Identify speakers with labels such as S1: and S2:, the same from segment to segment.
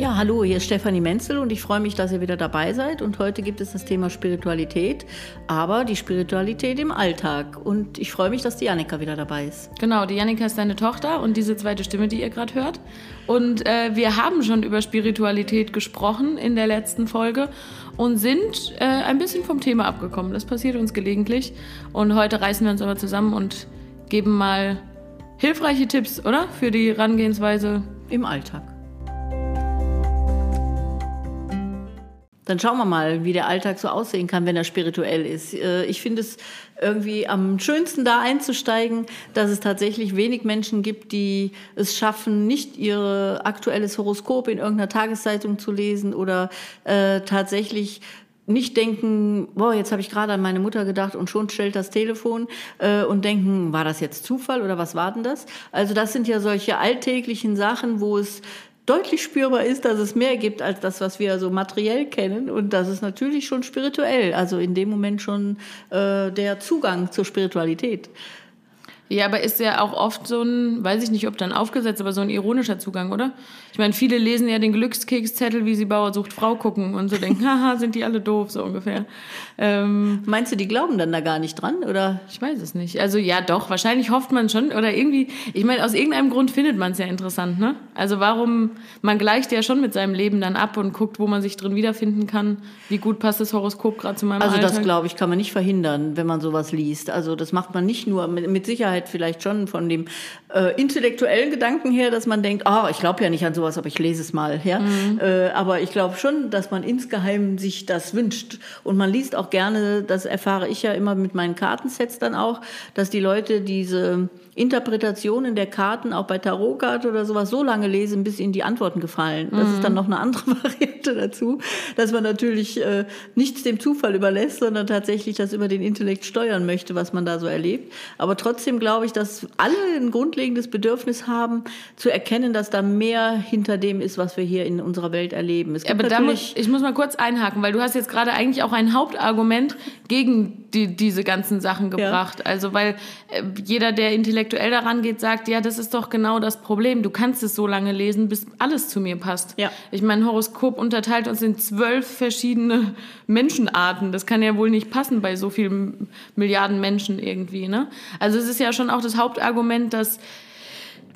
S1: Ja, hallo, hier ist Stefanie Menzel und ich freue mich, dass ihr wieder dabei seid. Und heute gibt es das Thema Spiritualität, aber die Spiritualität im Alltag. Und ich freue mich, dass die Janika wieder dabei ist.
S2: Genau, die Janika ist deine Tochter und diese zweite Stimme, die ihr gerade hört. Und äh, wir haben schon über Spiritualität gesprochen in der letzten Folge und sind äh, ein bisschen vom Thema abgekommen. Das passiert uns gelegentlich. Und heute reißen wir uns aber zusammen und geben mal hilfreiche Tipps, oder? Für die Herangehensweise
S1: im Alltag. Dann schauen wir mal, wie der Alltag so aussehen kann, wenn er spirituell ist. Äh, ich finde es irgendwie am schönsten da einzusteigen, dass es tatsächlich wenig Menschen gibt, die es schaffen, nicht ihr aktuelles Horoskop in irgendeiner Tageszeitung zu lesen oder äh, tatsächlich nicht denken, boah, jetzt habe ich gerade an meine Mutter gedacht und schon stellt das Telefon äh, und denken, war das jetzt Zufall oder was war denn das? Also das sind ja solche alltäglichen Sachen, wo es deutlich spürbar ist, dass es mehr gibt als das, was wir so materiell kennen. Und das ist natürlich schon spirituell, also in dem Moment schon äh, der Zugang zur Spiritualität.
S2: Ja, aber ist ja auch oft so ein, weiß ich nicht, ob dann aufgesetzt, aber so ein ironischer Zugang, oder? Ich meine, viele lesen ja den Glückskekszettel, wie sie Bauer sucht Frau gucken und so denken, haha, sind die alle doof, so ungefähr.
S1: Ähm, Meinst du, die glauben dann da gar nicht dran, oder?
S2: Ich weiß es nicht. Also ja, doch, wahrscheinlich hofft man schon, oder irgendwie, ich meine, aus irgendeinem Grund findet man es ja interessant, ne? Also warum, man gleicht ja schon mit seinem Leben dann ab und guckt, wo man sich drin wiederfinden kann. Wie gut passt das Horoskop gerade zu meinem
S1: Also
S2: Alltag?
S1: das, glaube ich, kann man nicht verhindern, wenn man sowas liest. Also das macht man nicht nur, mit, mit Sicherheit vielleicht schon von dem äh, intellektuellen Gedanken her, dass man denkt, oh, ich glaube ja nicht an sowas, aber ich lese es mal. Ja? Mhm. Äh, aber ich glaube schon, dass man insgeheim sich das wünscht. Und man liest auch gerne, das erfahre ich ja immer mit meinen Kartensets dann auch, dass die Leute diese Interpretationen der Karten, auch bei Tarotkarte oder sowas, so lange lesen, bis ihnen die Antworten gefallen. Das mhm. ist dann noch eine andere Variante dazu, dass man natürlich äh, nichts dem Zufall überlässt, sondern tatsächlich das über den Intellekt steuern möchte, was man da so erlebt. Aber trotzdem glaube ich, dass alle ein grundlegendes Bedürfnis haben, zu erkennen, dass da mehr hinter dem ist, was wir hier in unserer Welt erleben.
S2: Es gibt Aber muss, ich muss mal kurz einhaken, weil du hast jetzt gerade eigentlich auch ein Hauptargument gegen die, diese ganzen Sachen gebracht. Ja. Also weil äh, jeder, der intellektuell daran geht, sagt, ja, das ist doch genau das Problem. Du kannst es so lange lesen, bis alles zu mir passt. Ja. Ich mein Horoskop unterteilt uns in zwölf verschiedene Menschenarten. Das kann ja wohl nicht passen bei so vielen Milliarden Menschen irgendwie. Ne? Also es ist ja schon auch das Hauptargument, dass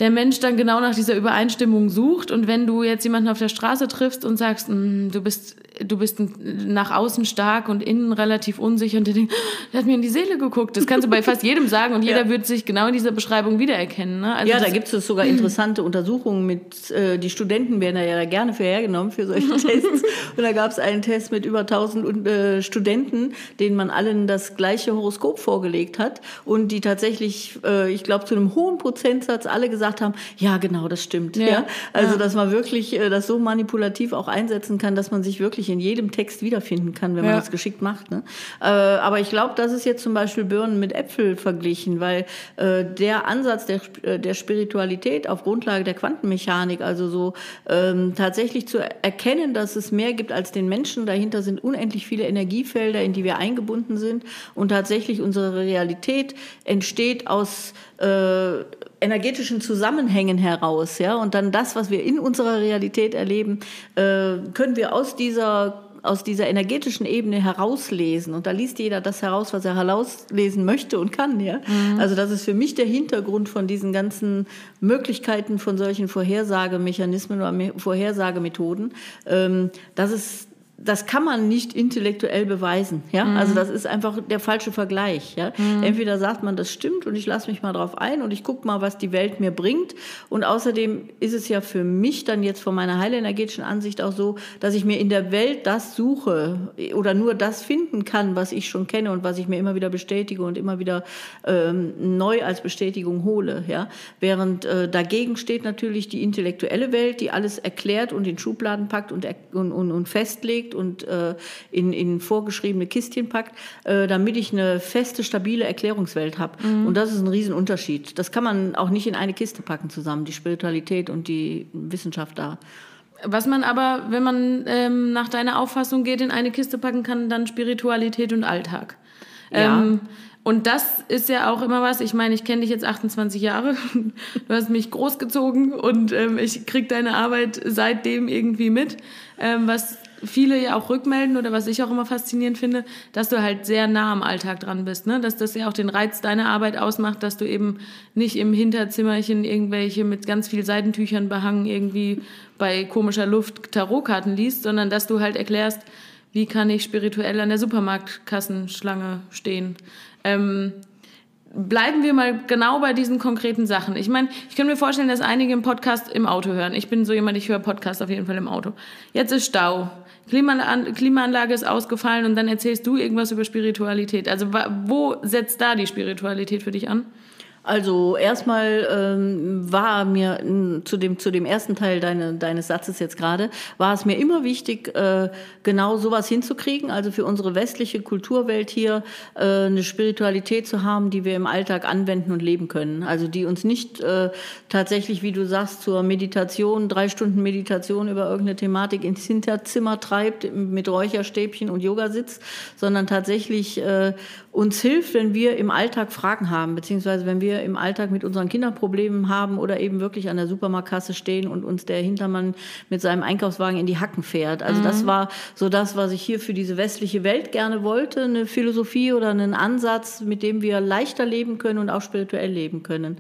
S2: der Mensch dann genau nach dieser Übereinstimmung sucht. Und wenn du jetzt jemanden auf der Straße triffst und sagst, mm, du bist du bist nach außen stark und innen relativ unsicher und der denkt, der hat mir in die Seele geguckt. Das kannst du bei fast jedem sagen und jeder ja. wird sich genau in dieser Beschreibung wiedererkennen. Ne?
S1: Also ja, da gibt es sogar interessante Untersuchungen mit, äh, die Studenten werden ja gerne für hergenommen für solche Tests. und da gab es einen Test mit über 1000 äh, Studenten, denen man allen das gleiche Horoskop vorgelegt hat und die tatsächlich, äh, ich glaube, zu einem hohen Prozentsatz alle gesagt haben, ja, genau, das stimmt. Ja. ja? Also, ja. dass man wirklich äh, das so manipulativ auch einsetzen kann, dass man sich wirklich wirklich in jedem Text wiederfinden kann, wenn man das geschickt macht. Ne? Äh, aber ich glaube, das ist jetzt zum Beispiel Birnen mit Äpfel verglichen, weil äh, der Ansatz der, äh, der Spiritualität auf Grundlage der Quantenmechanik, also so ähm, tatsächlich zu erkennen, dass es mehr gibt als den Menschen, dahinter sind unendlich viele Energiefelder, in die wir eingebunden sind und tatsächlich unsere Realität entsteht aus äh, energetischen Zusammenhängen heraus, ja, und dann das, was wir in unserer Realität erleben, äh, können wir aus dieser aus dieser energetischen Ebene herauslesen. Und da liest jeder das heraus, was er herauslesen möchte und kann. Ja? Mhm. Also das ist für mich der Hintergrund von diesen ganzen Möglichkeiten von solchen Vorhersagemechanismen oder Vorhersagemethoden. Ähm, das ist das kann man nicht intellektuell beweisen. Ja? Mhm. Also das ist einfach der falsche Vergleich. Ja? Mhm. Entweder sagt man, das stimmt und ich lasse mich mal drauf ein und ich gucke mal, was die Welt mir bringt. Und außerdem ist es ja für mich dann jetzt von meiner heilenergetischen Ansicht auch so, dass ich mir in der Welt das suche oder nur das finden kann, was ich schon kenne und was ich mir immer wieder bestätige und immer wieder ähm, neu als Bestätigung hole. Ja? Während äh, dagegen steht natürlich die intellektuelle Welt, die alles erklärt und in Schubladen packt und, und, und, und festlegt und äh, in, in vorgeschriebene Kistchen packt, äh, damit ich eine feste, stabile Erklärungswelt habe. Mhm. Und das ist ein Riesenunterschied. Das kann man auch nicht in eine Kiste packen zusammen, die Spiritualität und die Wissenschaft da.
S2: Was man aber, wenn man ähm, nach deiner Auffassung geht, in eine Kiste packen kann, dann Spiritualität und Alltag. Ja. Ähm, Und das ist ja auch immer was. Ich meine, ich kenne dich jetzt 28 Jahre. Du hast mich großgezogen und ähm, ich kriege deine Arbeit seitdem irgendwie mit. Ähm, was viele ja auch rückmelden oder was ich auch immer faszinierend finde, dass du halt sehr nah am Alltag dran bist. Ne? Dass das ja auch den Reiz deiner Arbeit ausmacht, dass du eben nicht im Hinterzimmerchen irgendwelche mit ganz viel Seitentüchern behangen irgendwie bei komischer Luft Tarotkarten liest, sondern dass du halt erklärst, wie kann ich spirituell an der Supermarktkassenschlange stehen. Ähm, bleiben wir mal genau bei diesen konkreten Sachen. Ich meine, ich kann mir vorstellen, dass einige im Podcast im Auto hören. Ich bin so jemand, ich höre Podcast auf jeden Fall im Auto. Jetzt ist Stau. Klimaanlage ist ausgefallen und dann erzählst du irgendwas über Spiritualität. Also wo setzt da die Spiritualität für dich an?
S1: Also erstmal ähm, war mir zu dem, zu dem ersten Teil deine, deines Satzes jetzt gerade, war es mir immer wichtig, äh, genau sowas hinzukriegen, also für unsere westliche Kulturwelt hier äh, eine Spiritualität zu haben, die wir im Alltag anwenden und leben können. Also die uns nicht äh, tatsächlich, wie du sagst, zur Meditation, drei Stunden Meditation über irgendeine Thematik ins Hinterzimmer treibt mit Räucherstäbchen und Yogasitz, sondern tatsächlich äh, uns hilft, wenn wir im Alltag Fragen haben, beziehungsweise wenn wir im Alltag mit unseren Kindern Probleme haben oder eben wirklich an der Supermarktkasse stehen und uns der Hintermann mit seinem Einkaufswagen in die Hacken fährt. Also mhm. das war so das, was ich hier für diese westliche Welt gerne wollte, eine Philosophie oder einen Ansatz, mit dem wir leichter leben können und auch spirituell leben können.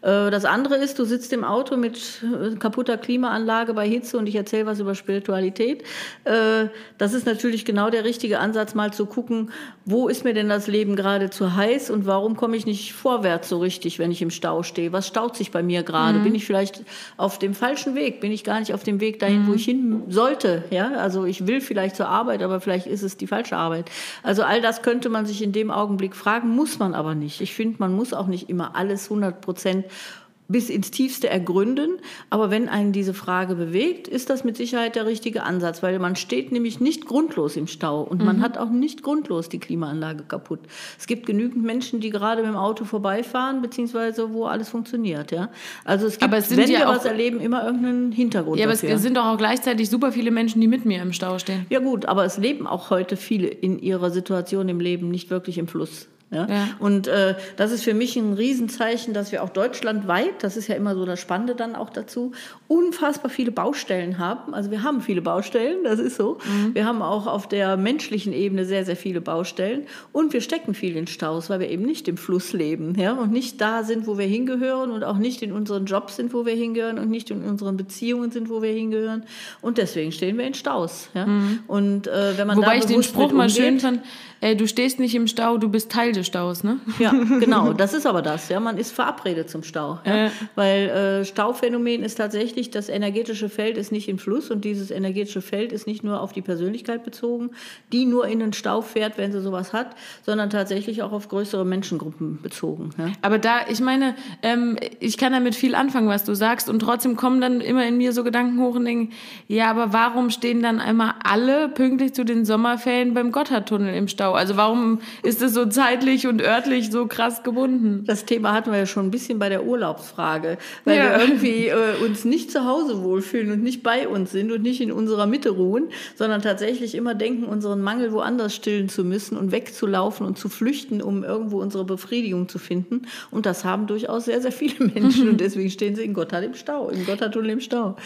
S1: Äh, das andere ist, du sitzt im Auto mit äh, kaputter Klimaanlage bei Hitze und ich erzähle was über Spiritualität. Äh, das ist natürlich genau der richtige Ansatz, mal zu gucken, wo ist mir denn das Leben gerade zu heiß und warum komme ich nicht vorwärts so richtig, wenn ich im Stau stehe? Was staut sich bei mir gerade? Mhm. Bin ich vielleicht auf dem falschen Weg? Bin ich gar nicht auf dem Weg dahin, mhm. wo ich hin sollte? Ja, also ich will vielleicht zur Arbeit, aber vielleicht ist es die falsche Arbeit. Also all das könnte man sich in dem Augenblick fragen, muss man aber nicht. Ich finde, man muss auch nicht immer alles 100 Prozent bis ins Tiefste ergründen. Aber wenn einen diese Frage bewegt, ist das mit Sicherheit der richtige Ansatz, weil man steht nämlich nicht grundlos im Stau und mhm. man hat auch nicht grundlos die Klimaanlage kaputt. Es gibt genügend Menschen, die gerade mit dem Auto vorbeifahren, beziehungsweise wo alles funktioniert. Ja? Also es gibt, es wenn ja wir was erleben, immer irgendeinen Hintergrund
S2: Ja, aber dafür. es sind doch auch gleichzeitig super viele Menschen, die mit mir im Stau stehen.
S1: Ja gut, aber es leben auch heute viele in ihrer Situation im Leben nicht wirklich im Fluss. Ja? ja. Und äh, das ist für mich ein Riesenzeichen, dass wir auch deutschlandweit, das ist ja immer so das Spannende dann auch dazu, unfassbar viele Baustellen haben. Also wir haben viele Baustellen, das ist so. Mhm. Wir haben auch auf der menschlichen Ebene sehr, sehr viele Baustellen und wir stecken viel in Staus, weil wir eben nicht im Fluss leben ja? und nicht da sind, wo wir hingehören und auch nicht in unseren Jobs sind, wo wir hingehören und nicht in unseren Beziehungen sind, wo wir hingehören. Und deswegen stehen wir in Staus. Ja? Mhm.
S2: Und äh, wenn man Wobei da ich den Spruch mal schön fand, äh, du stehst nicht im Stau, du bist Teil des Staus, ne?
S1: Ja, genau. Das ist aber das. Ja, man ist verabredet zum Stau. Ja? Äh. Weil äh, Stauphänomen ist tatsächlich, das energetische Feld ist nicht im Fluss und dieses energetische Feld ist nicht nur auf die Persönlichkeit bezogen, die nur in den Stau fährt, wenn sie sowas hat, sondern tatsächlich auch auf größere Menschengruppen bezogen. Ja?
S2: Aber da, ich meine, ähm, ich kann damit viel anfangen, was du sagst und trotzdem kommen dann immer in mir so Gedanken hoch und denken, ja, aber warum stehen dann einmal alle pünktlich zu den Sommerferien beim Gotthardtunnel im Stau? Also warum ist es so zeitlich und örtlich so krass gebunden?
S1: Das Thema hatten wir ja schon ein bisschen bei der Urlaubsfrage, weil ja. wir irgendwie äh, uns nicht zu Hause wohlfühlen und nicht bei uns sind und nicht in unserer Mitte ruhen, sondern tatsächlich immer denken, unseren Mangel woanders stillen zu müssen und wegzulaufen und zu flüchten, um irgendwo unsere Befriedigung zu finden. Und das haben durchaus sehr, sehr viele Menschen und deswegen stehen sie in Gotthard im Stau, in Gotthardtunnel im Stau.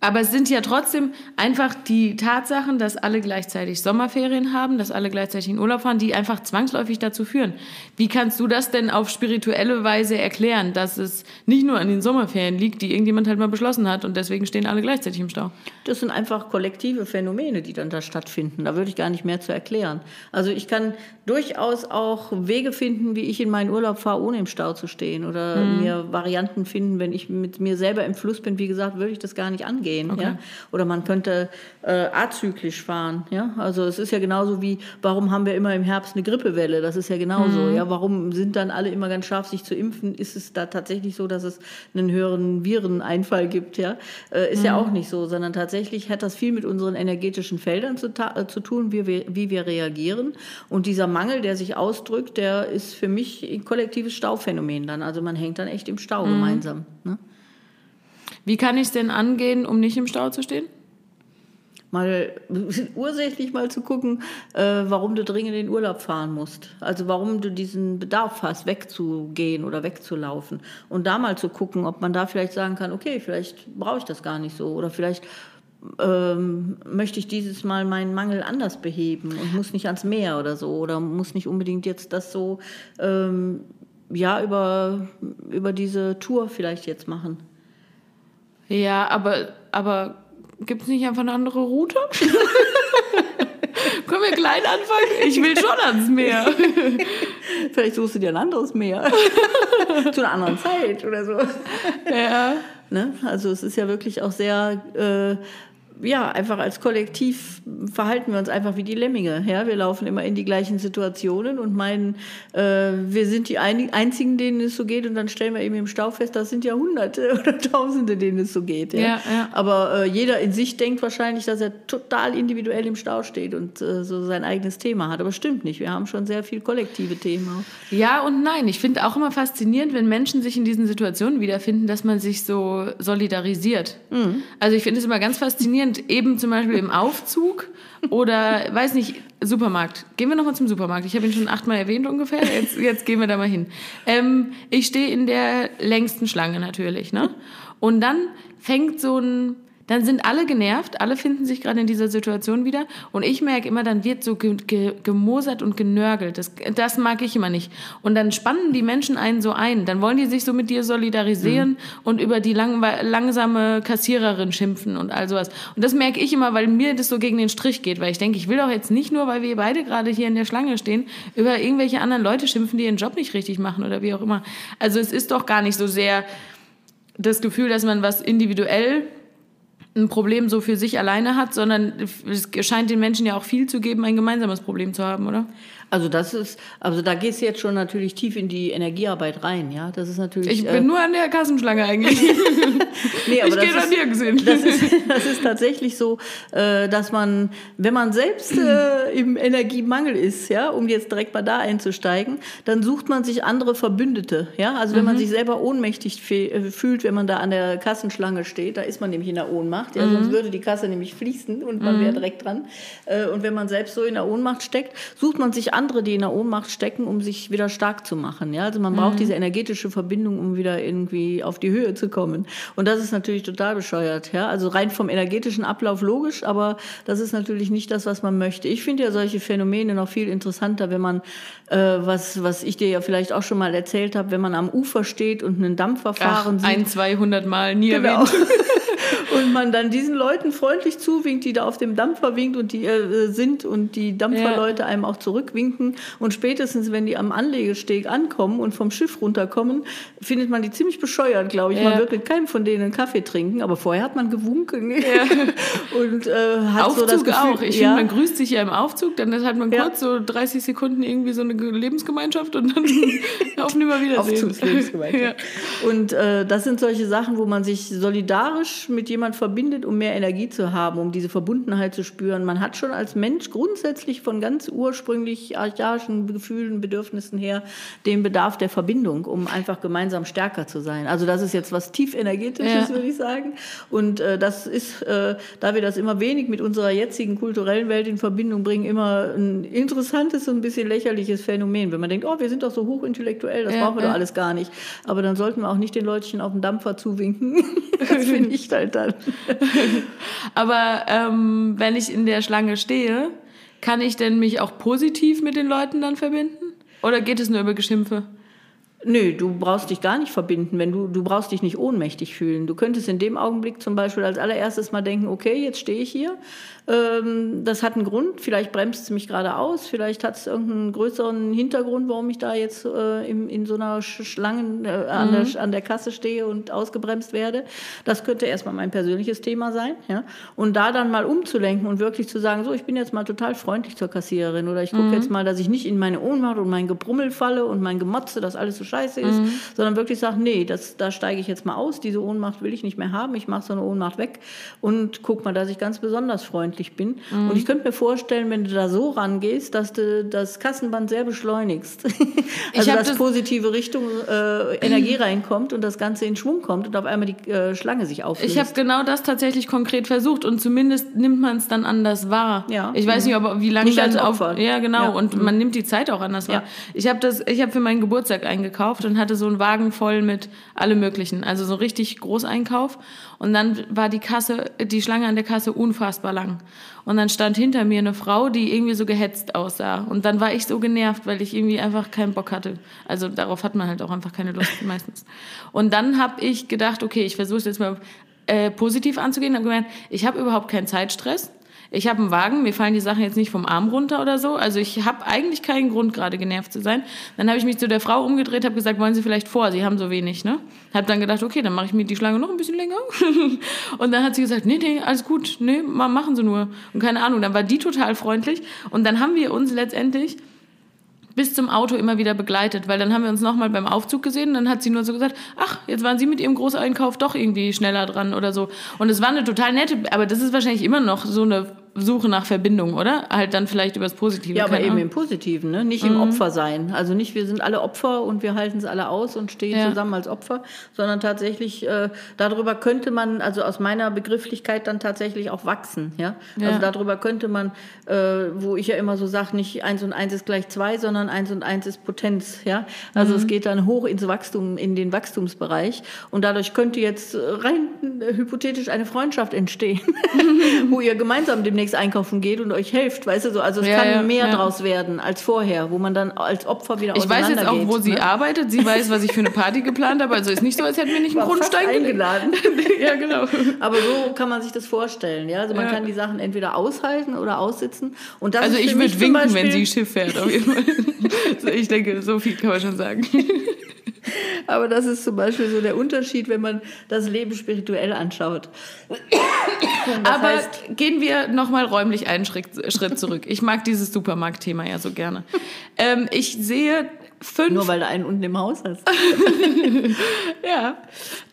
S2: Aber es sind ja trotzdem einfach die Tatsachen, dass alle gleichzeitig Sommerferien haben, dass alle gleichzeitig in Urlaub fahren, die einfach zwangsläufig dazu führen. Wie kannst du das denn auf spirituelle Weise erklären, dass es nicht nur an den Sommerferien liegt, die irgendjemand halt mal beschlossen hat und deswegen stehen alle gleichzeitig im Stau?
S1: Das sind einfach kollektive Phänomene, die dann da stattfinden. Da würde ich gar nicht mehr zu erklären. Also ich kann durchaus auch Wege finden, wie ich in meinen Urlaub fahre, ohne im Stau zu stehen oder mhm. mir Varianten finden, wenn ich mit mir selber im Fluss bin. Wie gesagt, würde ich das gar nicht angehen gehen. Okay. Ja? Oder man könnte äh, azyklisch fahren. Ja? Also es ist ja genauso wie, warum haben wir immer im Herbst eine Grippewelle? Das ist ja genauso. Mhm. Ja? Warum sind dann alle immer ganz scharf, sich zu impfen? Ist es da tatsächlich so, dass es einen höheren Vireneinfall gibt? Ja? Äh, ist mhm. ja auch nicht so, sondern tatsächlich hat das viel mit unseren energetischen Feldern zu, äh, zu tun, wie wir, wie wir reagieren. Und dieser Mangel, der sich ausdrückt, der ist für mich ein kollektives Stauphänomen dann. Also man hängt dann echt im Stau mhm. gemeinsam. Ne?
S2: Wie kann ich es denn angehen, um nicht im Stau zu stehen?
S1: mal ursächlich mal zu gucken, äh, warum du dringend in den Urlaub fahren musst. Also warum du diesen Bedarf hast, wegzugehen oder wegzulaufen. Und da mal zu gucken, ob man da vielleicht sagen kann, okay, vielleicht brauche ich das gar nicht so. Oder vielleicht ähm, möchte ich dieses Mal meinen Mangel anders beheben und muss nicht ans Meer oder so. Oder muss nicht unbedingt jetzt das so ähm, ja, über, über diese Tour vielleicht jetzt machen.
S2: Ja, aber, aber gibt es nicht einfach eine andere Route? Können wir klein anfangen? Ich will schon ans Meer.
S1: Vielleicht suchst du dir ein anderes Meer. Zu einer anderen Zeit oder so.
S2: Ja.
S1: Ne? Also es ist ja wirklich auch sehr äh, ja, einfach als Kollektiv verhalten wir uns einfach wie die Lemminge. Ja? Wir laufen immer in die gleichen Situationen und meinen, äh, wir sind die Einzigen, denen es so geht. Und dann stellen wir eben im Stau fest, das sind ja Hunderte oder Tausende, denen es so geht. Ja?
S2: Ja, ja.
S1: Aber äh, jeder in sich denkt wahrscheinlich, dass er total individuell im Stau steht und äh, so sein eigenes Thema hat. Aber stimmt nicht. Wir haben schon sehr viel kollektive Themen.
S2: Ja und nein. Ich finde auch immer faszinierend, wenn Menschen sich in diesen Situationen wiederfinden, dass man sich so solidarisiert. Mhm. Also ich finde es immer ganz faszinierend faszinierend, eben zum Beispiel im Aufzug oder, weiß nicht, Supermarkt. Gehen wir nochmal zum Supermarkt. Ich habe ihn schon achtmal erwähnt ungefähr. Jetzt, jetzt gehen wir da mal hin. Ähm, ich stehe in der längsten Schlange natürlich. Ne? Und dann fängt so ein dann sind alle genervt, alle finden sich gerade in dieser Situation wieder und ich merke immer, dann wird so ge ge gemosert und genörgelt. Das, das mag ich immer nicht. Und dann spannen die Menschen einen so ein, dann wollen die sich so mit dir solidarisieren mhm. und über die lang langsame Kassiererin schimpfen und all sowas. Und das merke ich immer, weil mir das so gegen den Strich geht, weil ich denke, ich will doch jetzt nicht nur, weil wir beide gerade hier in der Schlange stehen, über irgendwelche anderen Leute schimpfen, die ihren Job nicht richtig machen oder wie auch immer. Also es ist doch gar nicht so sehr das Gefühl, dass man was individuell ein Problem so für sich alleine hat, sondern es scheint den Menschen ja auch viel zu geben, ein gemeinsames Problem zu haben, oder?
S1: Also das ist, also da gehst du jetzt schon natürlich tief in die Energiearbeit rein, ja. Das ist natürlich.
S2: Ich bin äh, nur an der Kassenschlange eigentlich. nee, aber ich gehe da nirgends hin.
S1: Das ist, das ist tatsächlich so, äh, dass man, wenn man selbst äh, im Energiemangel ist, ja, um jetzt direkt mal da einzusteigen, dann sucht man sich andere Verbündete, ja. Also wenn mhm. man sich selber ohnmächtig äh, fühlt, wenn man da an der Kassenschlange steht, da ist man nämlich in der Ohnmacht, ja. Mhm. Sonst würde die Kasse nämlich fließen und man mhm. wäre direkt dran. Äh, und wenn man selbst so in der Ohnmacht steckt, sucht man sich andere, die in der Ohnmacht stecken, um sich wieder stark zu machen. Ja? Also man mhm. braucht diese energetische Verbindung, um wieder irgendwie auf die Höhe zu kommen. Und das ist natürlich total bescheuert. Ja? Also rein vom energetischen Ablauf logisch, aber das ist natürlich nicht das, was man möchte. Ich finde ja solche Phänomene noch viel interessanter, wenn man, äh, was, was ich dir ja vielleicht auch schon mal erzählt habe, wenn man am Ufer steht und einen Dampfer fahren
S2: Ach, sieht. Ein, 200 Mal nie genau. erwähnt.
S1: und man dann diesen Leuten freundlich zuwinkt, die da auf dem Dampfer winkt und die äh, sind und die Dampferleute ja. einem auch zurückwinken. Und spätestens, wenn die am Anlegesteg ankommen und vom Schiff runterkommen, findet man die ziemlich bescheuert, glaube ich. Ja. Man wird mit keinem von denen einen Kaffee trinken, aber vorher hat man gewunken. Ja.
S2: und äh, hat Aufzug so das Gefühl, auch. Ich finde, man grüßt sich ja im Aufzug, dann hat man kurz so 30 Sekunden irgendwie so eine Lebensgemeinschaft und dann auf Nimmerwiedersehen.
S1: Aufzugslebensgemeinschaft. Und äh, das sind solche Sachen, wo man sich solidarisch mit jemand verbindet, um mehr Energie zu haben, um diese Verbundenheit zu spüren. Man hat schon als Mensch grundsätzlich von ganz ursprünglich archaischen Gefühlen, Bedürfnissen her den Bedarf der Verbindung, um einfach gemeinsam stärker zu sein. Also das ist jetzt was tief energetisches, ja. würde ich sagen. Und äh, das ist, äh, da wir das immer wenig mit unserer jetzigen kulturellen Welt in Verbindung bringen, immer ein interessantes und ein bisschen lächerliches Phänomen. Wenn man denkt, oh, wir sind doch so hochintellektuell, das ja, brauchen wir ja. doch alles gar nicht. Aber dann sollten wir auch nicht den Leutchen auf dem Dampfer zuwinken. das finde ich halt dann.
S2: Aber ähm, wenn ich in der Schlange stehe, kann ich denn mich auch positiv mit den Leuten dann verbinden? Oder geht es nur über Geschimpfe?
S1: Nö, du brauchst dich gar nicht verbinden, wenn du, du brauchst dich nicht ohnmächtig fühlen. Du könntest in dem Augenblick zum Beispiel als allererstes mal denken, okay, jetzt stehe ich hier, ähm, das hat einen Grund, vielleicht bremst es mich gerade aus, vielleicht hat es irgendeinen größeren Hintergrund, warum ich da jetzt äh, in, in so einer Schlange äh, an, mhm. der, an der Kasse stehe und ausgebremst werde. Das könnte erstmal mein persönliches Thema sein. Ja? Und da dann mal umzulenken und wirklich zu sagen, so, ich bin jetzt mal total freundlich zur Kassiererin oder ich gucke mhm. jetzt mal, dass ich nicht in meine Ohnmacht und mein Gebrummel falle und mein Gemotze, das alles so scheiße scheiße ist, mhm. sondern wirklich sagt, nee, das, da steige ich jetzt mal aus, diese Ohnmacht will ich nicht mehr haben, ich mache so eine Ohnmacht weg und guck mal, dass ich ganz besonders freundlich bin. Mhm. Und ich könnte mir vorstellen, wenn du da so rangehst, dass du das Kassenband sehr beschleunigst. also dass das positive Richtung äh, Energie reinkommt und das Ganze in Schwung kommt und auf einmal die äh, Schlange sich auflöst.
S2: Ich habe genau das tatsächlich konkret versucht und zumindest nimmt man es dann anders wahr. Ja. Ich weiß nicht, ob, wie lange
S1: nicht dann auf.
S2: Ja, genau. Ja. Und mhm. man nimmt die Zeit auch anders wahr. Ja. Ich habe das, ich habe für meinen Geburtstag eingekauft und hatte so einen Wagen voll mit allem Möglichen. Also so richtig Großeinkauf. Und dann war die Kasse, die Schlange an der Kasse unfassbar lang. Und dann stand hinter mir eine Frau, die irgendwie so gehetzt aussah. Und dann war ich so genervt, weil ich irgendwie einfach keinen Bock hatte. Also darauf hat man halt auch einfach keine Lust meistens. Und dann habe ich gedacht, okay, ich versuche es jetzt mal äh, positiv anzugehen. Habe gemeint, ich habe überhaupt keinen Zeitstress ich habe einen Wagen, mir fallen die Sachen jetzt nicht vom Arm runter oder so. Also ich habe eigentlich keinen Grund, gerade genervt zu sein. Dann habe ich mich zu der Frau umgedreht, habe gesagt, wollen Sie vielleicht vor? Sie haben so wenig, ne? Habe dann gedacht, okay, dann mache ich mir die Schlange noch ein bisschen länger. und dann hat sie gesagt, nee, nee, alles gut, nee, machen Sie nur. Und keine Ahnung, dann war die total freundlich. Und dann haben wir uns letztendlich bis zum Auto immer wieder begleitet, weil dann haben wir uns nochmal beim Aufzug gesehen dann hat sie nur so gesagt, ach, jetzt waren Sie mit Ihrem Großeinkauf doch irgendwie schneller dran oder so. Und es war eine total nette, aber das ist wahrscheinlich immer noch so eine Suche nach Verbindung, oder? Halt dann vielleicht übers Positive.
S1: Ja, aber eben im Positiven, ne? nicht mhm. im Opfer sein. Also nicht, wir sind alle Opfer und wir halten es alle aus und stehen ja. zusammen als Opfer, sondern tatsächlich, äh, darüber könnte man, also aus meiner Begrifflichkeit dann tatsächlich auch wachsen. Ja? ja. Also darüber könnte man, äh, wo ich ja immer so sage, nicht eins und eins ist gleich zwei, sondern eins und eins ist Potenz. Ja? Also mhm. es geht dann hoch ins Wachstum, in den Wachstumsbereich und dadurch könnte jetzt rein äh, hypothetisch eine Freundschaft entstehen, wo ihr gemeinsam demnächst demnächst einkaufen geht und euch hilft, weißt du so. Also es ja, kann ja, mehr ja. draus werden als vorher, wo man dann als Opfer wieder
S2: Ich weiß jetzt auch, wo ne? sie arbeitet. Sie weiß, was ich für eine Party geplant habe. Also ist nicht so, als hätten wir nicht einen Grundstein
S1: eingeladen. ja, genau. Aber so kann man sich das vorstellen. Ja, also man kann die Sachen entweder aushalten oder aussitzen. Und das
S2: also ich würde winken, Beispiel, wenn sie Schiff fährt. Auf jeden Fall. ich denke, so viel kann man schon sagen.
S1: Aber das ist zum Beispiel so der Unterschied, wenn man das Leben spirituell anschaut.
S2: Aber heißt, gehen wir nochmal räumlich einen Schritt, Schritt zurück. Ich mag dieses Supermarktthema ja so gerne. Ähm, ich sehe fünf.
S1: Nur weil du einen unten im Haus hast.
S2: ja.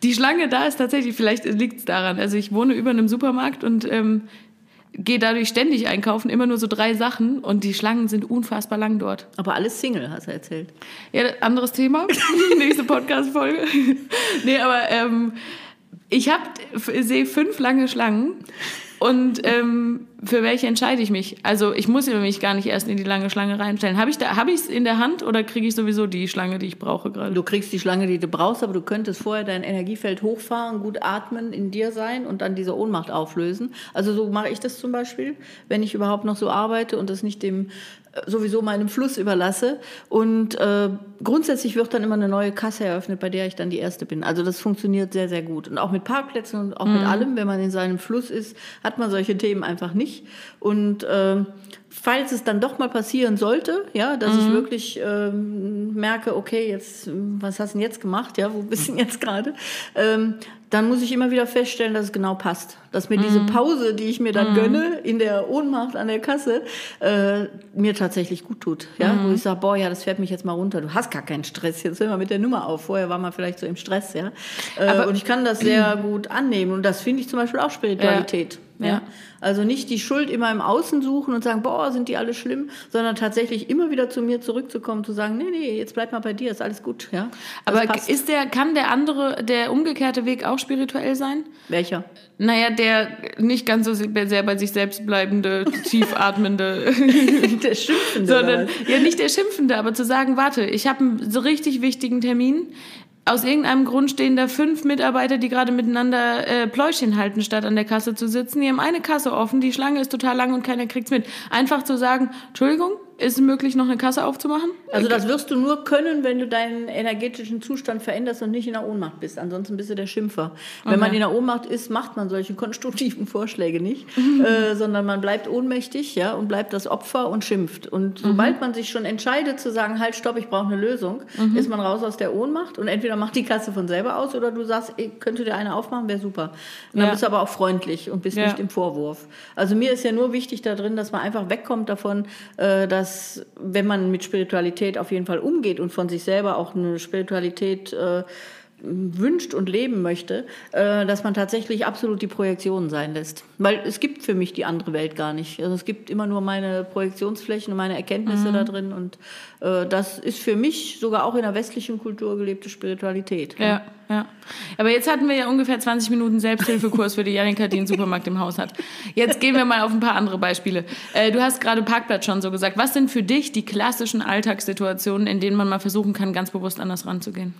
S2: Die Schlange da ist tatsächlich, vielleicht liegt es daran. Also ich wohne über einem Supermarkt und ähm, gehe dadurch ständig einkaufen, immer nur so drei Sachen und die Schlangen sind unfassbar lang dort.
S1: Aber alles Single, hast du erzählt.
S2: Ja, anderes Thema. Nächste Podcast-Folge. nee, aber ähm, ich sehe fünf lange Schlangen und ähm, für welche entscheide ich mich? Also ich muss mich gar nicht erst in die lange Schlange reinstellen. Habe ich es in der Hand oder kriege ich sowieso die Schlange, die ich brauche gerade?
S1: Du kriegst die Schlange, die du brauchst, aber du könntest vorher dein Energiefeld hochfahren, gut atmen, in dir sein und dann diese Ohnmacht auflösen. Also so mache ich das zum Beispiel, wenn ich überhaupt noch so arbeite und das nicht dem sowieso meinem Fluss überlasse. Und äh, grundsätzlich wird dann immer eine neue Kasse eröffnet, bei der ich dann die erste bin. Also das funktioniert sehr, sehr gut. Und auch mit Parkplätzen und auch mhm. mit allem, wenn man in seinem Fluss ist, hat man solche Themen einfach nicht. Und äh, falls es dann doch mal passieren sollte, ja, dass mhm. ich wirklich ähm, merke, okay, jetzt, was hast du denn jetzt gemacht, ja, wo bist du denn jetzt gerade, ähm, dann muss ich immer wieder feststellen, dass es genau passt. Dass mir mhm. diese Pause, die ich mir dann mhm. gönne, in der Ohnmacht an der Kasse, äh, mir tatsächlich gut tut. Ja? Mhm. Wo ich sage, boah, ja, das fährt mich jetzt mal runter. Du hast gar keinen Stress, jetzt hör mal mit der Nummer auf. Vorher war man vielleicht so im Stress, ja. Äh, und ich kann das sehr gut annehmen. Und das finde ich zum Beispiel auch Spiritualität. Ja. Ja. Also nicht die Schuld immer im Außen suchen und sagen, boah, sind die alle schlimm, sondern tatsächlich immer wieder zu mir zurückzukommen, zu sagen, nee, nee, jetzt bleib mal bei dir, ist alles gut, ja.
S2: Das Aber passt. ist der, kann der andere, der umgekehrte Weg auch spirituell sein?
S1: Welcher?
S2: Naja, der nicht ganz so sehr bei sich selbst bleibende, tief atmende.
S1: der Schimpfende.
S2: sondern, ja, nicht der Schimpfende, aber zu sagen, warte, ich habe einen so richtig wichtigen Termin aus irgendeinem Grund stehen da fünf Mitarbeiter, die gerade miteinander äh, Pläuschen halten, statt an der Kasse zu sitzen. Die haben eine Kasse offen, die Schlange ist total lang und keiner kriegt's mit. Einfach zu sagen, Entschuldigung, ist es möglich, noch eine Kasse aufzumachen?
S1: Also das wirst du nur können, wenn du deinen energetischen Zustand veränderst und nicht in der Ohnmacht bist. Ansonsten bist du der Schimpfer. Wenn okay. man in der Ohnmacht ist, macht man solche konstruktiven Vorschläge nicht, mhm. äh, sondern man bleibt ohnmächtig ja, und bleibt das Opfer und schimpft. Und mhm. sobald man sich schon entscheidet zu sagen, halt, stopp, ich brauche eine Lösung, mhm. ist man raus aus der Ohnmacht und entweder macht die Kasse von selber aus oder du sagst, ey, könnte dir eine aufmachen, wäre super. Und dann ja. bist du aber auch freundlich und bist ja. nicht im Vorwurf. Also mir ist ja nur wichtig da drin, dass man einfach wegkommt davon, äh, dass dass wenn man mit Spiritualität auf jeden Fall umgeht und von sich selber auch eine Spiritualität äh, wünscht und leben möchte, äh, dass man tatsächlich absolut die Projektion sein lässt. Weil es gibt für mich die andere Welt gar nicht. Also es gibt immer nur meine Projektionsflächen und meine Erkenntnisse mhm. da drin. Und äh, das ist für mich sogar auch in der westlichen Kultur gelebte Spiritualität.
S2: Ja, ja. Aber jetzt hatten wir ja ungefähr 20 Minuten Selbsthilfekurs für die Janika, die einen Supermarkt im Haus hat. Jetzt gehen wir mal auf ein paar andere Beispiele. Äh, du hast gerade Parkplatz schon so gesagt. Was sind für dich die klassischen Alltagssituationen, in denen man mal versuchen kann, ganz bewusst anders ranzugehen?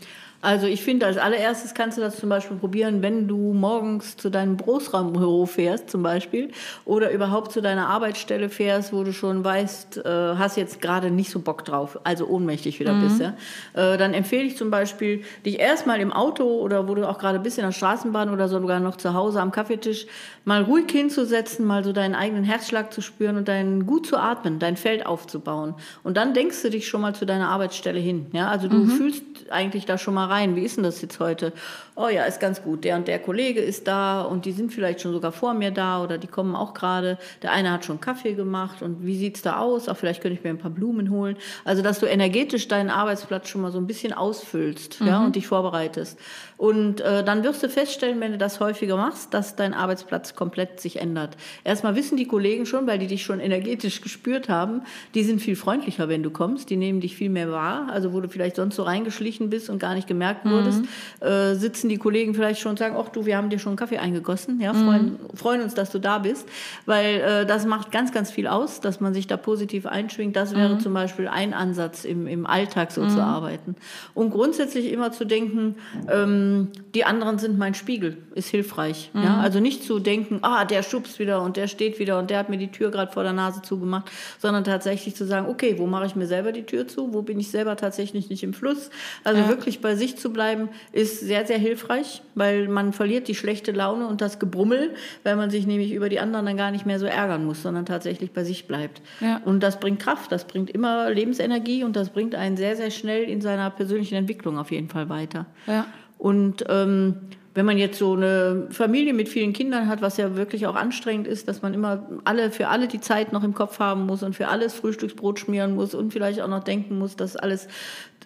S1: Also ich finde, als allererstes kannst du das zum Beispiel probieren, wenn du morgens zu deinem Großraumbüro fährst zum Beispiel oder überhaupt zu deiner Arbeitsstelle fährst, wo du schon weißt, äh, hast jetzt gerade nicht so Bock drauf, also ohnmächtig wieder mhm. bist. Ja? Äh, dann empfehle ich zum Beispiel, dich erstmal im Auto oder wo du auch gerade bist in der Straßenbahn oder sogar noch zu Hause am Kaffeetisch mal ruhig hinzusetzen, mal so deinen eigenen Herzschlag zu spüren und dein gut zu atmen, dein Feld aufzubauen. Und dann denkst du dich schon mal zu deiner Arbeitsstelle hin. Ja? Also du mhm. fühlst eigentlich da schon mal rein rein, wie ist denn das jetzt heute? Oh ja, ist ganz gut, der und der Kollege ist da und die sind vielleicht schon sogar vor mir da oder die kommen auch gerade. Der eine hat schon Kaffee gemacht und wie sieht es da aus? Auch vielleicht könnte ich mir ein paar Blumen holen. Also, dass du energetisch deinen Arbeitsplatz schon mal so ein bisschen ausfüllst mhm. ja, und dich vorbereitest. Und äh, dann wirst du feststellen, wenn du das häufiger machst, dass dein Arbeitsplatz komplett sich ändert. Erstmal wissen die Kollegen schon, weil die dich schon energetisch gespürt haben, die sind viel freundlicher, wenn du kommst, die nehmen dich viel mehr wahr. Also wo du vielleicht sonst so reingeschlichen bist und gar nicht gemerkt wurdest, mhm. äh, sitzen die Kollegen vielleicht schon und sagen, ach du, wir haben dir schon einen Kaffee eingegossen, ja, freuen, mhm. freuen uns, dass du da bist, weil äh, das macht ganz, ganz viel aus, dass man sich da positiv einschwingt. Das wäre mhm. zum Beispiel ein Ansatz, im, im Alltag so zu mhm. arbeiten. Und grundsätzlich immer zu denken, ähm, ähm, die anderen sind mein Spiegel, ist hilfreich. Mhm. Ja? Also nicht zu denken, ah, der schubst wieder und der steht wieder und der hat mir die Tür gerade vor der Nase zugemacht, sondern tatsächlich zu sagen, okay, wo mache ich mir selber die Tür zu? Wo bin ich selber tatsächlich nicht im Fluss? Also ja. wirklich bei sich zu bleiben, ist sehr, sehr hilfreich, weil man verliert die schlechte Laune und das Gebrummel, weil man sich nämlich über die anderen dann gar nicht mehr so ärgern muss, sondern tatsächlich bei sich bleibt. Ja. Und das bringt Kraft, das bringt immer Lebensenergie und das bringt einen sehr, sehr schnell in seiner persönlichen Entwicklung auf jeden Fall weiter. Ja. Und ähm, wenn man jetzt so eine Familie mit vielen Kindern hat, was ja wirklich auch anstrengend ist, dass man immer alle für alle die Zeit noch im Kopf haben muss und für alles Frühstücksbrot schmieren muss und vielleicht auch noch denken muss, dass alles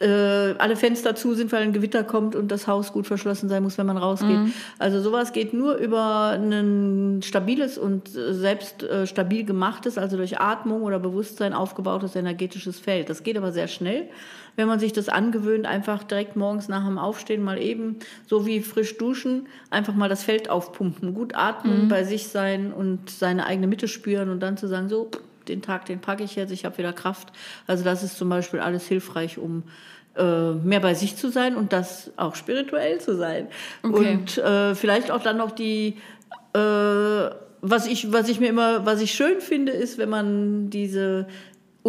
S1: äh, alle Fenster zu sind, weil ein Gewitter kommt und das Haus gut verschlossen sein muss, wenn man rausgeht. Mhm. Also sowas geht nur über ein stabiles und selbst äh, stabil gemachtes, also durch Atmung oder Bewusstsein aufgebautes energetisches Feld. Das geht aber sehr schnell wenn man sich das angewöhnt, einfach direkt morgens nach dem Aufstehen mal eben, so wie frisch duschen, einfach mal das Feld aufpumpen, gut atmen, mhm. bei sich sein und seine eigene Mitte spüren und dann zu sagen, so, den Tag, den packe ich jetzt, ich habe wieder Kraft. Also das ist zum Beispiel alles hilfreich, um äh, mehr bei sich zu sein und das auch spirituell zu sein. Okay. Und äh, vielleicht auch dann noch die äh, was ich, was ich mir immer, was ich schön finde, ist, wenn man diese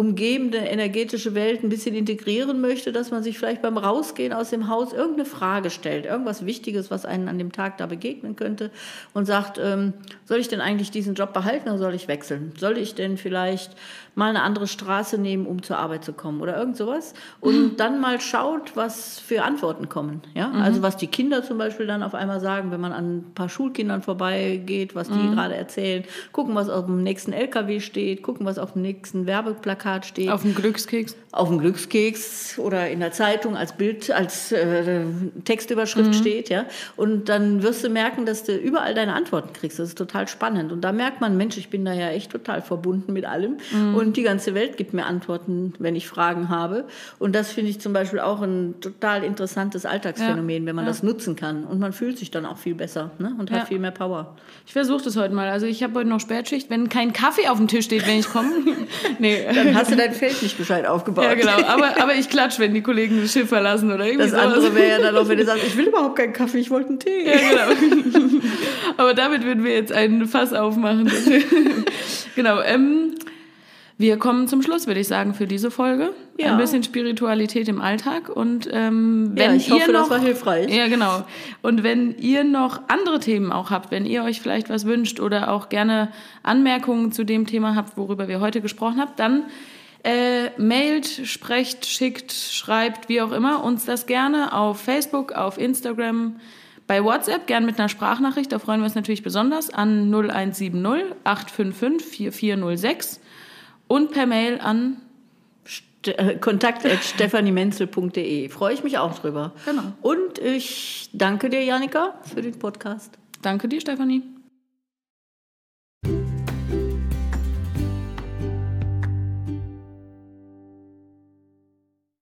S1: umgebende energetische Welt ein bisschen integrieren möchte, dass man sich vielleicht beim Rausgehen aus dem Haus irgendeine Frage stellt, irgendwas Wichtiges, was einen an dem Tag da begegnen könnte und sagt, ähm, soll ich denn eigentlich diesen Job behalten oder soll ich wechseln? Soll ich denn vielleicht mal eine andere Straße nehmen, um zur Arbeit zu kommen oder irgend sowas? Und mhm. dann mal schaut, was für Antworten kommen. Ja? Mhm. Also was die Kinder zum Beispiel dann auf einmal sagen, wenn man an ein paar Schulkindern vorbeigeht, was die mhm. gerade erzählen, gucken, was auf dem nächsten LKW steht, gucken, was auf dem nächsten Werbeplakat steht.
S2: Auf dem Glückskeks?
S1: Auf dem Glückskeks oder in der Zeitung als Bild, als äh, Textüberschrift mhm. steht. Ja? Und dann wirst du merken, dass du überall deine Antworten kriegst. Das ist total spannend. Und da merkt man, Mensch, ich bin da ja echt total verbunden mit allem. Mhm. Und die ganze Welt gibt mir Antworten, wenn ich Fragen habe. Und das finde ich zum Beispiel auch ein total interessantes Alltagsphänomen, ja. wenn man ja. das nutzen kann. Und man fühlt sich dann auch viel besser ne? und hat viel mehr Power.
S2: Ich versuche das heute mal. Also ich habe heute noch Spätschicht. Wenn kein Kaffee auf dem Tisch steht, wenn ich komme,
S1: nee. dann hast du dein Feld nicht gescheit aufgebaut.
S2: Ja, genau. Aber, aber ich klatsche, wenn die Kollegen das Schiff verlassen oder irgendwie
S1: Das andere wäre ja dann auch, wenn du sagst, ich will überhaupt keinen Kaffee, ich wollte einen Tee. Ja,
S2: genau. aber damit würden wir jetzt einen Fass aufmachen. genau. Ähm, wir kommen zum Schluss, würde ich sagen, für diese Folge. Ja. Ein bisschen Spiritualität im Alltag. Und ähm, wenn ja,
S1: ich
S2: ihr
S1: hoffe,
S2: noch,
S1: das war hilfreich.
S2: Ja, genau. Und wenn ihr noch andere Themen auch habt, wenn ihr euch vielleicht was wünscht oder auch gerne Anmerkungen zu dem Thema habt, worüber wir heute gesprochen haben, dann äh, mailt, sprecht, schickt, schreibt, wie auch immer, uns das gerne auf Facebook, auf Instagram, bei WhatsApp gern mit einer Sprachnachricht, da freuen wir uns natürlich besonders, an 0170 855 4406 und per Mail an
S1: Äh, kontakt.stephaniemenzel.de. Freue ich mich auch drüber.
S2: Genau.
S1: Und ich danke dir, Janika, für den Podcast.
S2: Danke dir, Stefanie.